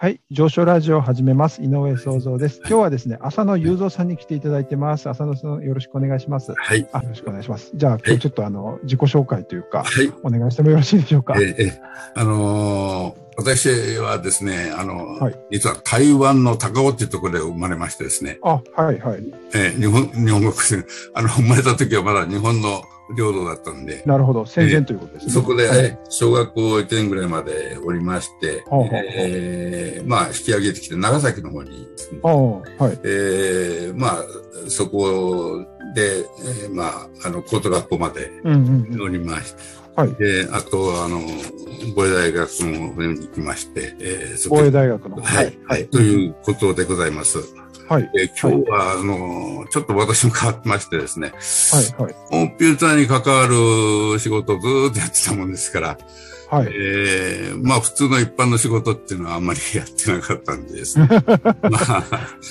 はい、上昇ラジオを始めます。井上創造です。今日はですね、浅野雄三さんに来ていただいてます。浅野さん、よろしくお願いします。はい。あ、よろしくお願いします。じゃあ、今日ちょっとあの、自己紹介というか、はい。お願いしてもよろしいでしょうか？ええ、あのー私はですね、あの、はい実は台湾の高尾っていうところで生まれましてですね、あ、はい、はい。ええ日本、日本国、あの、生まれた時はまだ日本の領土だったんで、なるほど。戦前ということですね。そこで、はい小学校1年ぐらいまでおりまして、ほうほうほうええまあ、引き上げてきて長崎の方にはい。ええまあ、そこで、ええまあ、あの、高等学校までうんうんうん。乗りまして、はい。で、あと、あの、防衛大学の方に行きまして、えー防衛で大学の。はい、はい、ということでございます。はい。えー今日は、あの、ちょっと私も変わってましてですね、はい、はい。コンピューターに関わる仕事をずーっとやってたもんですから、はい。えーまあ普通の一般の仕事っていうのはあんまりやってなかったんでですね。まあ、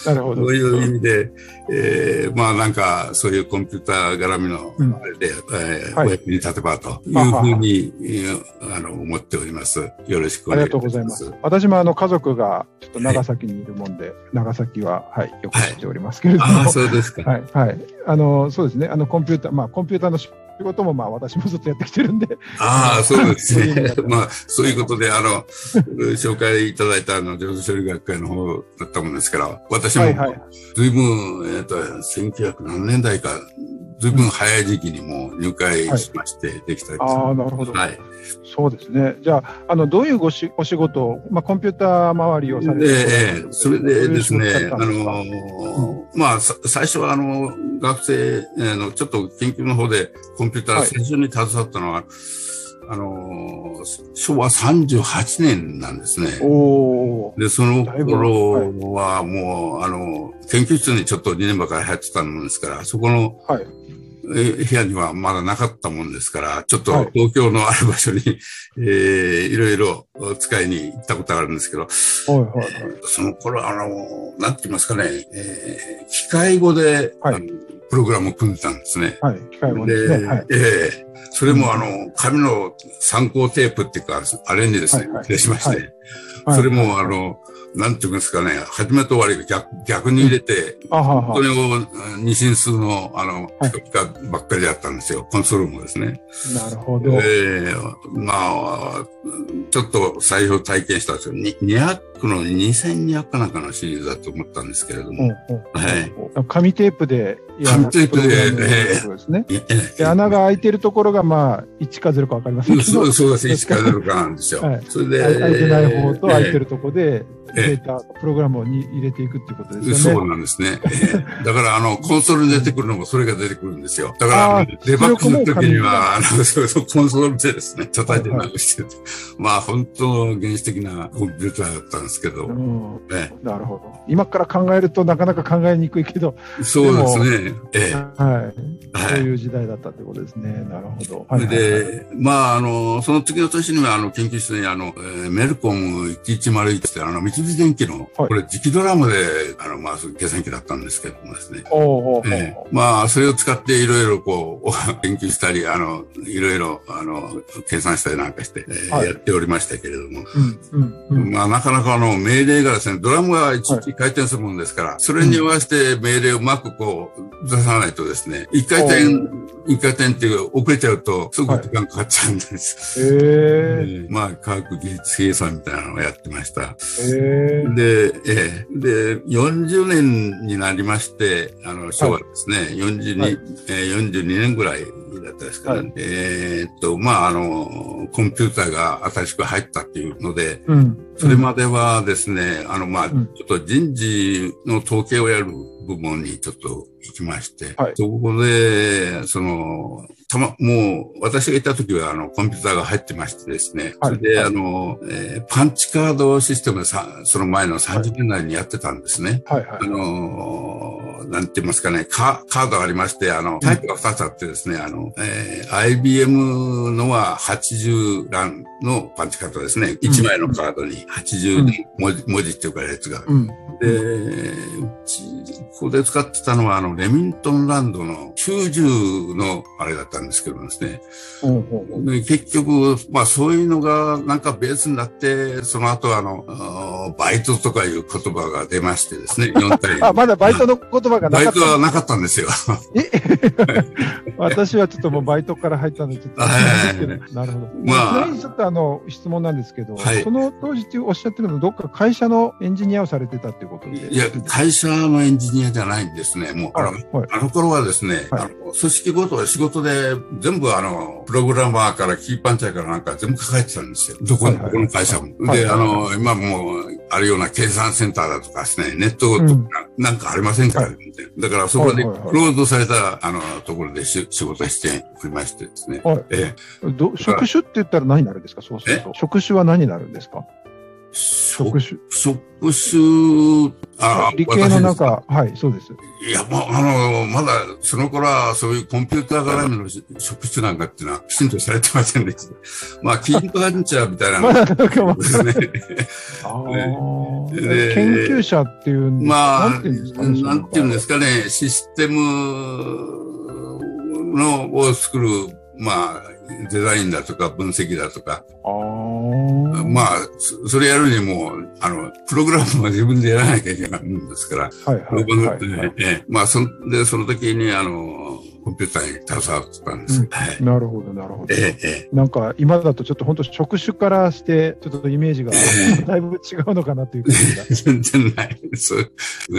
なるほど。そういう意味で、えーまあなんかそういうコンピューター絡みのうんあれで、えーはいお役に立てばというふうに、えーあの思っております。よろしくおありが願いします。とうございます。私もあの家族がちょっと長崎にいるもんで、長崎は、はい、よく知っておりますけれども。ああ、そうですか。はい、はい。あの、そうですね。あの、コンピューター、まあ、コンピューターの仕事も、まあ、私もずっとやってきてるんで。ああ、そうですね。まあ、そういうことで、あの、紹介いただいたあの、上手処理学会の方だったもんですから、私も。ずいぶん、えっ、と、1900何年代か、ずいぶん早い時期にもう入会しまして、できたりああ、なるほど。はい。そうですね。じゃあ、あの、どういうごしお仕事を、まあ、コンピューター周りをされてで、ええそれでですね、ういう仕事だったんのまあ、さ最初はあの、学生、えーの、ちょっと研究の方でコンピューターはい最初に携わったのは、あのー昭和38年なんですね。で、その頃はもう、あの、研究室にちょっと2年ばかり入ってたもんですから、そこのはい。え部屋にはまだなかったもんですから、ちょっとはい東京のある場所に、えーいろいろ使いに行ったことがあるんですけど、はい、はい、はい。その頃、あの、なんて言いますかね、えー機械語で、はいあのプログラムを組んでたんですね。はい。機械語ですね。はい。ええそれもあの、紙の参考テープっていうか、あれにですね出しまして、はいそれもあの、なんていうんですかね、始めと終わりが逆逆に入れて、それを二進数の、あの、はいピカピカばっかりだったんですよ。コンソールもですね。なるほど。ええまあ、ちょっと最初体験したんですよ。に200の2200かなんかのシリーズだと思ったんですけれども。はい紙テープで紙テープでプログラムのことですね。いやで穴が開いてるところが、まあ、1か0か分かりませんけど、そうそうです。1から0かなんですよ。はいそれで、開いてない方と開いてる。るところで、ええデータ、プログラムに入れていくっていうことですよね。そうなんですね。ええだから、あの、コンソールに出てくるのもそれが出てくるんですよ。だから、デバッグするときには、あの、そうそう、コンソールでですね、叩いて直してて、まあ、本当原始的なコンピューターだったんですけど、うんえなるほど。今から考えるとなかなか考えにくいけど、えそうですね。ええはい。そうはい。いう時代だったってことですね。なるほど。それで、まあ、あの、その次の年には、あの、研究室に、あの、えーメルコム1101って、あの、三菱電機の、はい。これ、磁気ドラムで、あの、回す計算機だったんですけどもですね。おええ。まあ、それを使っていろいろこう、研究したり、あの、いろいろ、あの、計算したりなんかして、えーはい。やっておりましたけれども、うん、うん、うん。まあ、なかなかあの、命令がですね、ドラムが一日回転するものですから、それに合わせて命令をうまくこう、出さないとですね、一回転、一回転っていう遅れちゃうと、すぐ時間かかっちゃうんです。ええええまあ、科学技術計算みたいなのをやってました。ええで、ええ。で、40年になりまして、あの、昭和ですね、42、はい。えー42年ぐらいだったですかね。はいえーっと、まあ、あの、コンピューターが新しく入ったっていうので、うん。それまではですね、あの、まあ、ちょうんっと人事の統計をやる部門にちょっと行きまして、はいそこで、その、たま、もう、私がいた時は、あの、コンピューターが入ってましてですね、はいそれで、はいあの、えーパンチカードシステムでさ、その前の30年代にやってたんですね。はい、はいあ。のーなんて言いますかね、カカードがありまして、あの、タイプが2つあってですね、あの、えー IBM のは80欄のパンチカードですね。1枚のカードに80文字,、文字っていうかやつが。うん。で、うちここで使ってたのは、あの、レミントンランドの90のあれだったんですけどですね。で結局、まあそういうのがなんかベースになって、その後あの、バイトとかいう言葉が出ましてですね、4体。あ、まだバイトの言葉がなかったバイトはなかったんですよ。え？私はちょっともうバイトから入ったんで、ちょっと、なる。ほど。まあ、ちょっとあの、質問なんですけど、はい、その当時っておっしゃってるのどっか会社のエンジニアをされてたっていうことでいや、会社のエンジニアじゃないんですね。もう、あの、はい、あの頃はですね、はい、あの、組織ごと仕事で全部あの、プログラマーからキーパンチャーからなんか全部抱えてたんですよ。どこ、どこの会社も。で、あの、今もう、あるような計算センターだとかですね、ネットとか、なんかありませんか、うん、だからそこでクローズされた、あの、ところで仕事しておりましてですね。はい。ええ、ど職種って言ったら何になるんですか？そうすると。職種は何になるんですか？職種。職種、あ理系の中、はい、そうです。いや、まあ、あの、まだ、その頃は、そういうコンピューター絡みの職種なんかっていうのは、きちんとされてませんでした。まあ、キープハンチャーみたいな。まだ、なんか、ですね。研究者っていう、まあ、なんていうんですかね。なんていうんですかね、システムの、を作る、まあ、デザインだとか分析だとか。まあ、それやるにも、あの、プログラムは自分でやらなきゃいけないんですから。はいはい、はい、えまあ、そで、その時に、あの、コンピューターに携わってたんです、うん。はい。なるほど、なるほど。ええ、なんか、今だとちょっと本当職種からして、ちょっとイメージが、だいぶ違うのかなという感じが。全然ないです。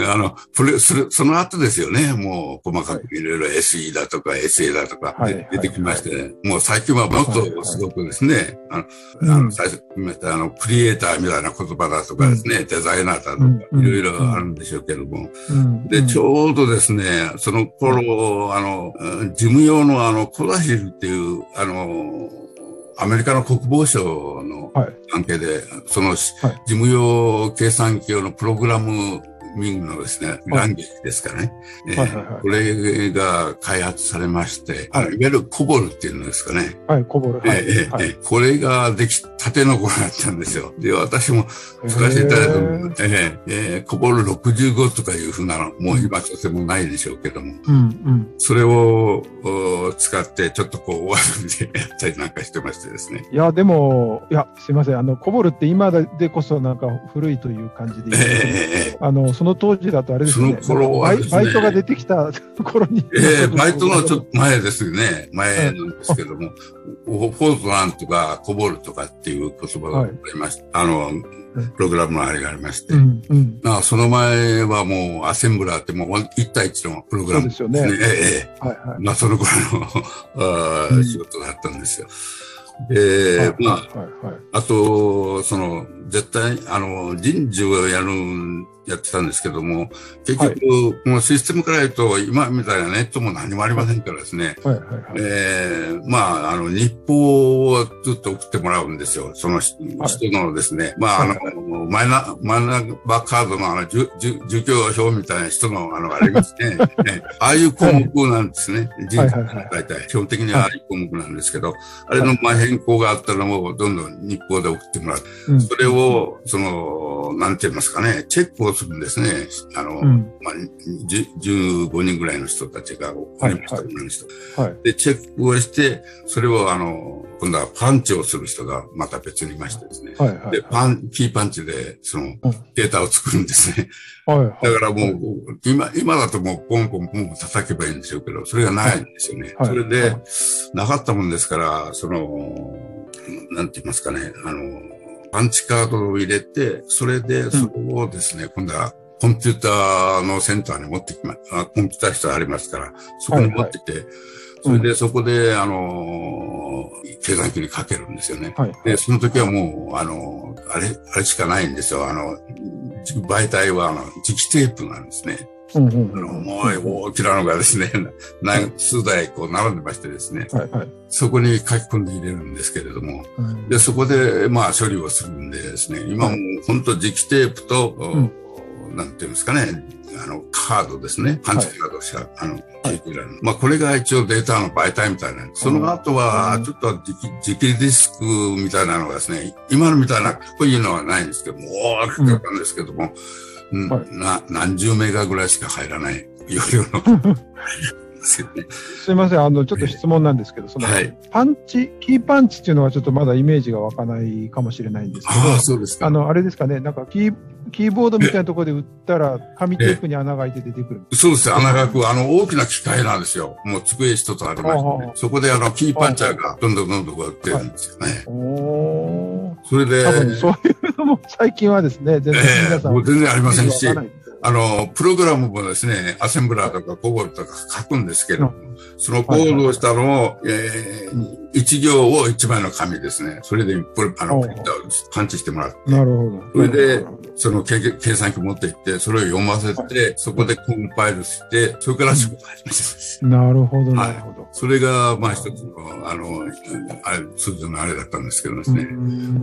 あの、それ、それ、その後ですよね。もう、細かくいろいろ SE だとか SA だとか、出てきまして、ねもう最近はもっとすごくですね、あの、あの最初、あの、クリエイターみたいな言葉だとかですね、うん、デザイナーだとか、いろいろあるんでしょうけども。で、ちょうどですね、その頃、あの、事務用のあの、コダヒルっていう、あの、アメリカの国防省の関係で、はい、その、事務用計算機用のプログラムミングのですね、ランゲージですかね。これが開発されまして、はい、いわゆるコボルっていうのですかね。はい、コボル。はい、えー、はい、これができたての頃だったんですよ。で、私も使わせていただいたのええー、コボル65とかいうふうなの、もう今とてもないでしょうけども、うんうん、それを使ってちょっとこう、お遊びでやったりなんかしてましてですね。いや、でも、いや、すいません。あの、コボルって今でこそなんか古いという感じで、えー、あの、その当時だとあれですね。その頃は、ね、バイトが出てきた 頃に。ええー、バイトのちょっと前ですね。前なんですけども、フォートランとかコボルとかっていう言葉がありました。はい、あの、プログラムのあれがありまして。うんうん、あその前はもうアセンブラーってもう1対1のプログラムですね。そうですよね。ええー、はいはい。まあその頃のあ仕事だったんですよ。で、はい、まあ、はいはい、あと、その、絶対、あの、人事をやるやってたんですけども、結局、はい、このシステムから言うと、今みたいなネットも何もありませんからですね、はいはいはい、えー、まあ、あの、日報をずっと送ってもらうんですよ。その人のですね、はい、まあ、あの、マイナ、マイナバカードのあの、住居表みたいな人の、あの、ありますね。ね ああいう項目なんですね。人事大体、基本的にはああいう項目なんですけど、あれのまあ変更があったらもうどんどん日報で送ってもらう。うん、それを、その、なんて言いますかね、チェックをするんですね。あの、うん、まあ、15人ぐらいの人たちがおりました、女の人。はい。で、チェックをして、それをあの、今度はパンチをする人がまた別にいましてですね。はいはい、で、パン、キーパンチで、その、データを作るんですね。はいはい、だからもう、今、今だともうポンポンポン叩けばいいんでしょうけど、それがないんですよね。はい、それで、なかったもんですから、その、なんて言いますかね、あの、パンチカードを入れて、それで、それをですね、うん、今度はコンピューターのセンターに持ってきま、あコンピューター室ありますから、そこに持ってきて、はいはい、それでそこで、あのー、計算機にかけるんですよね。はい、で、その時はもう、あのー、あれ、あれしかないんですよ。あの、媒体は、あの、磁気テープなんですね。うんうん、あの、もう大きなのがですね、何数台こう並んでましてですね、はいはい、そこに書き込んで入れるんですけれども、うん、で、そこでまあ処理をするんでですね、今も本当磁気テープと、うん、なんていうんですかね、あの、カードですね。パンチカードしか、はい、あの、はい、まあ、これが一応データの媒体みたいな。その後は、ちょっと磁気ディスクみたいなのがですね、今のみたいなかっこいいのはないんですけども、大きかったんですけども、はい、な何十メガぐらいしか入らない容量のすいません、あの、ちょっと質問なんですけど、その、はい、パンチ、キーパンチっていうのはちょっとまだイメージが湧かないかもしれないんですけど、あそうですか。あの、あれですかね、なんかキー、キーボードみたいなところで打ったら、紙テープに穴が開いて出てくる。そうです、穴が開く、あの、大きな機械なんですよ。もう机一つありまして、ね、そこであの、キーパンチャーがどんどんどんどんこう打ってるんですよね。おそれで、多分そういうのも最近はですね、全然皆さん、えー、もう全然ありませんし、あの、プログラムもですね、アセンブラーとかコボルとか書くんですけど、そのコードをしたのを、えー、一行を一枚の紙ですね。それで、あの、パンチしてもらって。なるほど。それで、その計算機持っていって、それを読ませて、そこでコンパイルして、それから仕事始めます。なるほど、なるほど。それが、まあ一つの、あの、あれ、通常のあれだったんですけどですね。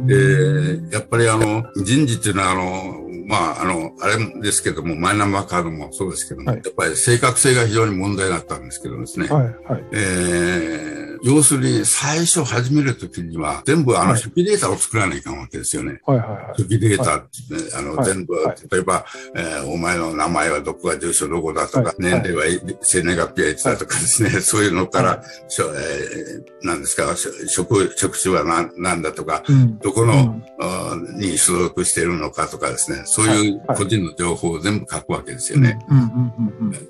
で、やっぱりあの、人事っていうのは、あの、まあ、あの、あれですけども、マイナンバーカードもそうですけども、はい、やっぱり正確性が非常に問題だったんですけどですね。ねはい、はい。えー、要するに、最初始めるときには、全部あの初期データを作らないかんわけですよね。はい、はい、はい。初期データって、ね、あの、全部、例えば、えー、お前の名前はどこが住所どこだとか、年齢は生年月日はいつだとかですね、そういうのから、しょえー、なんですか、職、職種は何なんだとか、うん、どこの、うん、に所属しているのかとかですね、そういう個人の情報を全部書くわけですよね。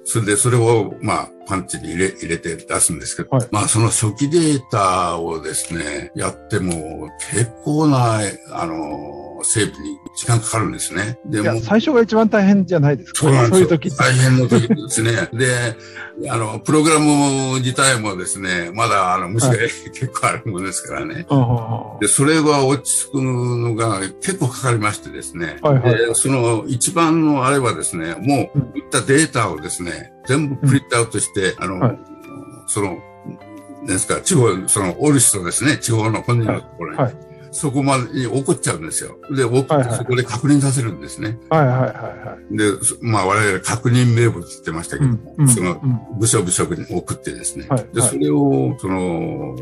それでそれを、まあ、パンチに入れ、入れて出すんですけど、はい、まあその初期データをですね、やっても結構な、あの、整備に時間かかるんですね。でも、最初が一番大変じゃないですか。そうなんですよ。そういう時大変の時ですね。で、あの、プログラム自体もですね、まだ、あの、虫が、はい、結構あるものですからね。で、それが落ち着くのが結構かかりましてですね。はいはい、で、その一番のあれはですね、もう、打ったデータをですね、全部プリントアウトして、うん、あの、はい、その、ですか、地方、その、おる人ですね、地方の本人のところに。はいそこまでに起こっちゃうんですよ。で、起こってそこで確認させるんですね。はいはいはいはい。で、まあ我々確認名簿って言ってましたけども、うん、その部署部署に送ってですね。はい、で、それを、その、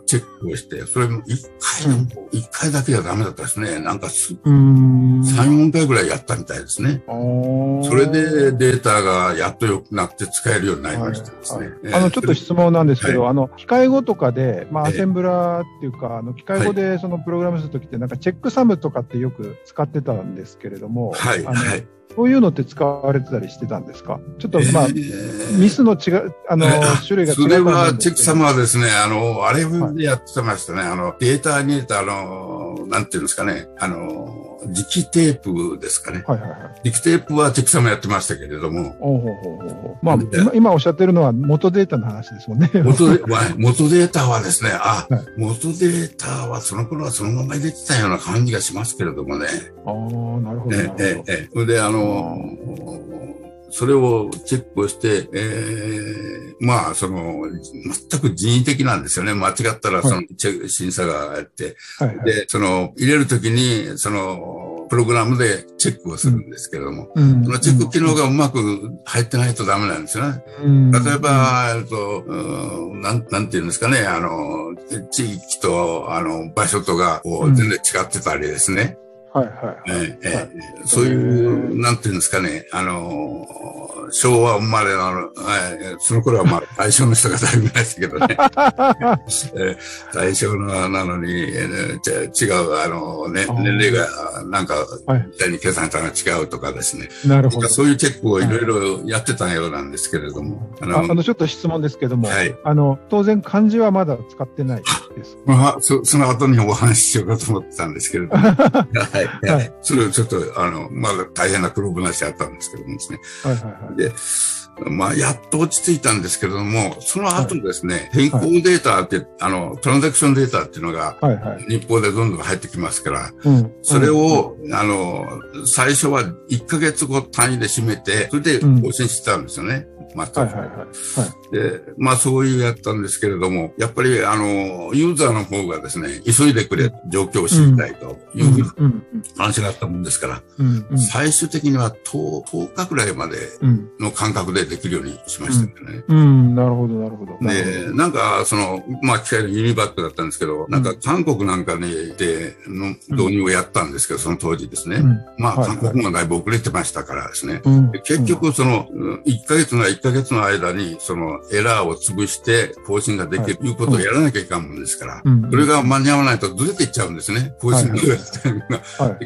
チェックをして、それも一回の、一、回だけじゃダメだったですね。なんかす、三、四回ぐらいやったみたいですね。それでデータがやっと良くなって使えるようになりましたですね。あの、ちょっと質問なんですけど、あの、機械語とかで、まあ、アセンブラーっていうか、あの、機械語でそのプログラムするときって、なんかチェックサムとかってよく使ってたんですけれども、はい、はい。そういうのって使われてたりしてたんですか？ちょっと、まあ、えー、ミスの違う、あの、種類が違う。それは、チェックサムはですね、あの、あれでやってましたね。はい、あの、データに入れた、あの、なんていうんですかね、あの、磁気テープですかね。はいはいはい。磁気テープはチェクサもやってましたけれども。おうほうほうほうまあ、今、今おっしゃってるのは元データの話ですもんね。元デ元データはですね、あ、はい、元データはその頃はそのまま入れてたような感じがしますけれどもね。ああ、なるほど。ええ、ええ。それで、あの、それをチェックをして、えー、まあ、その、全く人為的なんですよね。間違ったら、その、チェック、審査があって、はいはい、で、その、入れるときに、その、プログラムでチェックをするんですけれども、うん、そのチェック機能がうまく入ってないとダメなんですよね。うん、例えば、えっと、なん、なんていうんですかね、あの、地域と、あの、場所とが、全然違ってたりですね。はいはい。ええ、はい、そういう、なんていうんですかね、あの、昭和生まれの、えー、その頃はまあ大正の人がだいぶいましたけどね。えー、大正のなのに、えー、違う、あの、ね、年齢がなんか、みたいに計算したが違うとかですね。なるほど。そういうチェックをいろいろやってたようなんですけれども。あの、あのちょっと質問ですけども、はい、あの、当然漢字はまだ使ってないです。まあ、そその後にお話ししようかと思ってたんですけれども。はい。はい。それをちょっと、あの、まだ大変な黒話あったんですけどもですね。はいはいはい。で、まあ、やっと落ち着いたんですけれども、その後ですね、はい、変更データって、あの、トランザクションデータっていうのが、日報でどんどん入ってきますから、それを、あの、最初は1ヶ月後単位で締めて、それで更新してたんですよね。全く。はいはいはい。はい、で、まあそういうやったんですけれども、やっぱりあの、ユーザーの方がですね、急いでくれ、状況を知りたいというふうに話があったもんですから、うん。うん、最終的には 10, 10日くらいまでの間隔でできるようにしましたよね。うん、うん、なるほど、なるほど。で、なんか、その、まあ機械のユニバックだったんですけど、なんか韓国なんかにいての導入をやったんですけど、その当時ですね。まあ韓国もだいぶ遅れてましたからですね。結局その、1ヶ月なら1ヶ月の間に、そのエラーを潰して更新ができるということをやらなきゃいかんもんですから、それが間に合わないとずれていっちゃうんですね。更新が。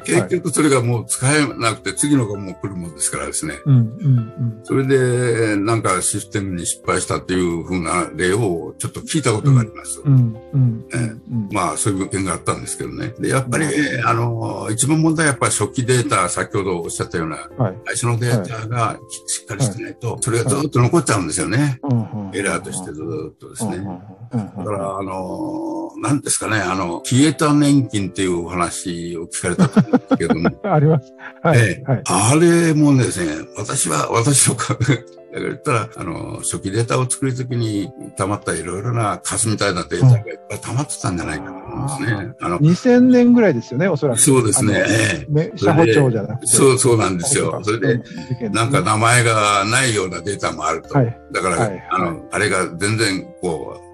結局それがもう使えなくて、次のがもう来るもんですからですね。それで、なんかシステムに失敗したっていうふうな例をちょっと聞いたことがあります。まあ、そういう件があったんですけどね。で、やっぱり、あの、一番問題はやっぱり初期データ、先ほどおっしゃったような、最初のデータがしっかりしてないと、それがずっと残っちゃうんですよね。エラーとしてずっとですね。だから、あの、何ですかね、あの、消えた年金っていうお話を聞かれたと思うんですけども。あります。はい。えー、あれもですね、私は、私のだから言ったら、あの、初期データを作るときに溜まったいろいろなカスみたいなデータがいっぱい溜まってたんじゃないかと思いますね。あの、2000年ぐらいですよね、おそらく。そうですね。ええ。社保庁じゃなくて。そう、そうなんですよ。それで、なんか名前がないようなデータもあると。はい、だから、はい、あの、あれが全然、こう、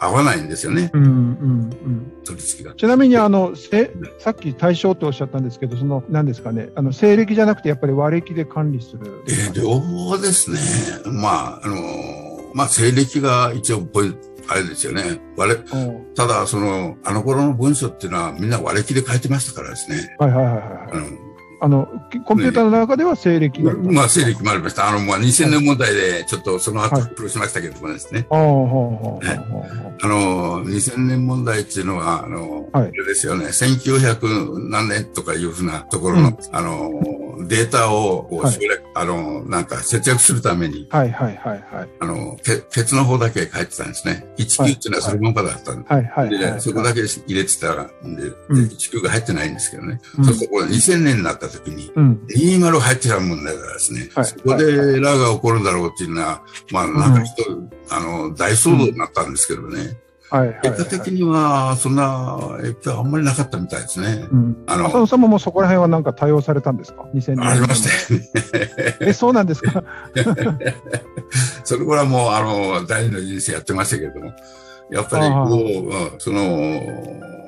合わないんですよね。うんうんうん取り付きが。ちなみにあのせさっき対象とおっしゃったんですけど、その何ですかね、あの西暦じゃなくてやっぱり和暦で管理する。えー、両方ですね。まああのまあ西暦が一応ポイあれですよね。割れ、ただ、その、あの頃の文書っていうのはみんな割れ木で書いてましたからですね。はいはいはいはい。あのあの、コンピューターの中では西暦が、ね、まあ、西暦もありました。あの、まあ、2000年問題で、ちょっとその後、苦労しましたけどもですね。はい、あの、2000年問題っていうのは、あの、はい、あれですよね、1900何年とかいうふうなところの、うん、あの、データをはい、あの、なんか節約するために、はいはいはいはい。あの、け鉄の方だけ書いてたんですね。19っていうのはそのままだったんで、はいはいで、そこだけ入れてたら、で、で19が入ってないんですけどね。うん、そうするとこれ2000年になった時に、うん、20入ってたもんだからですね、はい、そこでエラーが起こるだろうっていうのは、まあ、なんか人、うん、あの、大騒動になったんですけどね。はいはい、結果的には、そんな影響あんまりなかったみたいですね。うん、あの、浅野さんももうそこら辺はなんか対応されたんですか ?2000 年。ありましたよね。え、そうなんですか？それからもう、あの、第二の人生やってましたけれども、やっぱりこう、その、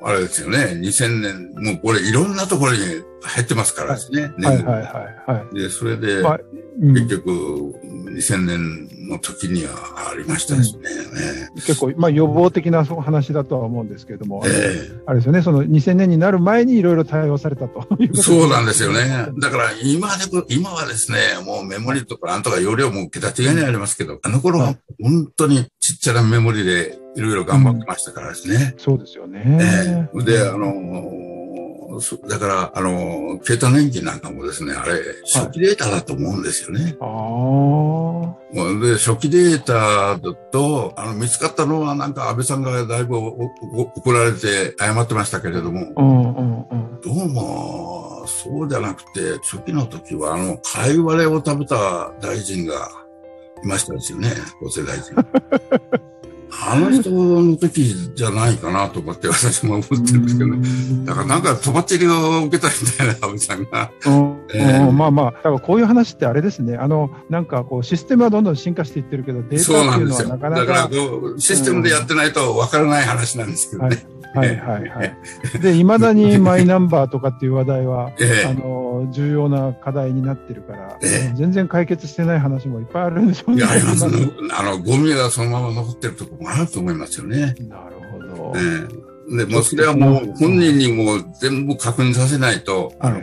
あれですよね、2000年、もうこれいろんなところに入ってますからですね。はい、はい、はい、はい。で、それで、まあうん、結局、2000年の時にはありましたですね。うん、結構、まあ予防的な話だとは思うんですけれども、えー、あれですよね、その2000年になる前にいろいろ対応されたとそうなんですよね。だから今で、今はですね、もうメモリとかなんとか容量も桁違いにありますけど、あの頃は本当にちっちゃなメモリでいろいろ頑張ってましたからですね。うん、そうですよね。えー、で、あのだから、あの、携帯年金なんかもですね、あれ、初期データだと思うんですよね。はい、ああ。で、初期データだと、あの、見つかったのはなんか安倍さんがだいぶ怒られて謝ってましたけれども、どうも、そうじゃなくて、初期の時は、あの、貝割れを食べた大臣がいましたですよね、厚生大臣。あの人の時じゃないかなと思って私も思ってるんですけどね。だからなんかとばっちりを受けたみたいな、安倍さんが。えー、まあまあ、だからこういう話ってあれですね。あの、なんかこうシステムはどんどん進化していってるけど、データっていうのはなかなか。だからシステムでやってないとわからない話なんですけどね。はいはいはいはい。で、いまだに マイナンバーとかっていう話題は、えあの、重要な課題になってるから、え全然解決してない話もいっぱいあるんでしょうね。いや、ありますね。あの、ゴミがそのまま残ってるところもあると思いますよね。なるほど。えで、もうそれはもう本人にも全部確認させないと、あれ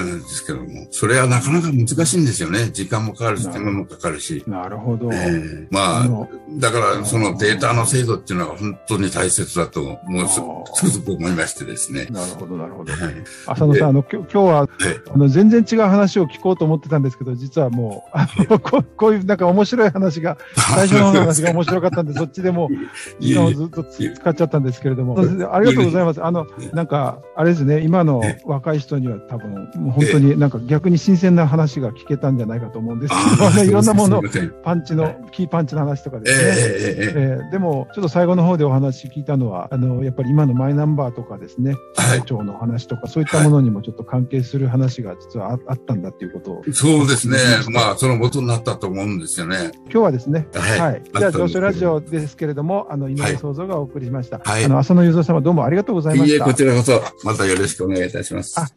なんですけども、それはなかなか難しいんですよね。時間もかかるし、手間もかかるし。なるほど。えー、まあ、だからそのデータの精度っていうのは本当に大切だと、もうつくづく思いましてですね。なるほど、なるほど。はい、浅野さん、あの、今日は、はい、あの、全然違う話を聞こうと思ってたんですけど、実はもう、あのここういうなんか面白い話が、最初の話が面白かったんで、そっちでも時間をずっと使っちゃったんですけれども、ありがとうございます。あの、なんか、あれですね、今の若い人には多分、もう本当になんか逆に新鮮な話が聞けたんじゃないかと思うんです。けど、いろんなもの、パンチの、キーパンチの話とかですね。えー、えー、でも、ちょっと最後の方でお話聞いたのは、あの、やっぱり今のマイナンバーとかですね、会長の話とか、そういったものにもちょっと関係する話が実はあったんだっていうこと。を。そうですね。まあ、その元になったと思うんですよね。今日はですね、はい。はい、じゃあ、上昇ラジオですけれども、あの、井上創造がお送りしました。はい。あの、浅野雄三様どうもありがとうございました。いいえ、こちらこそ、またよろしくお願いいたします。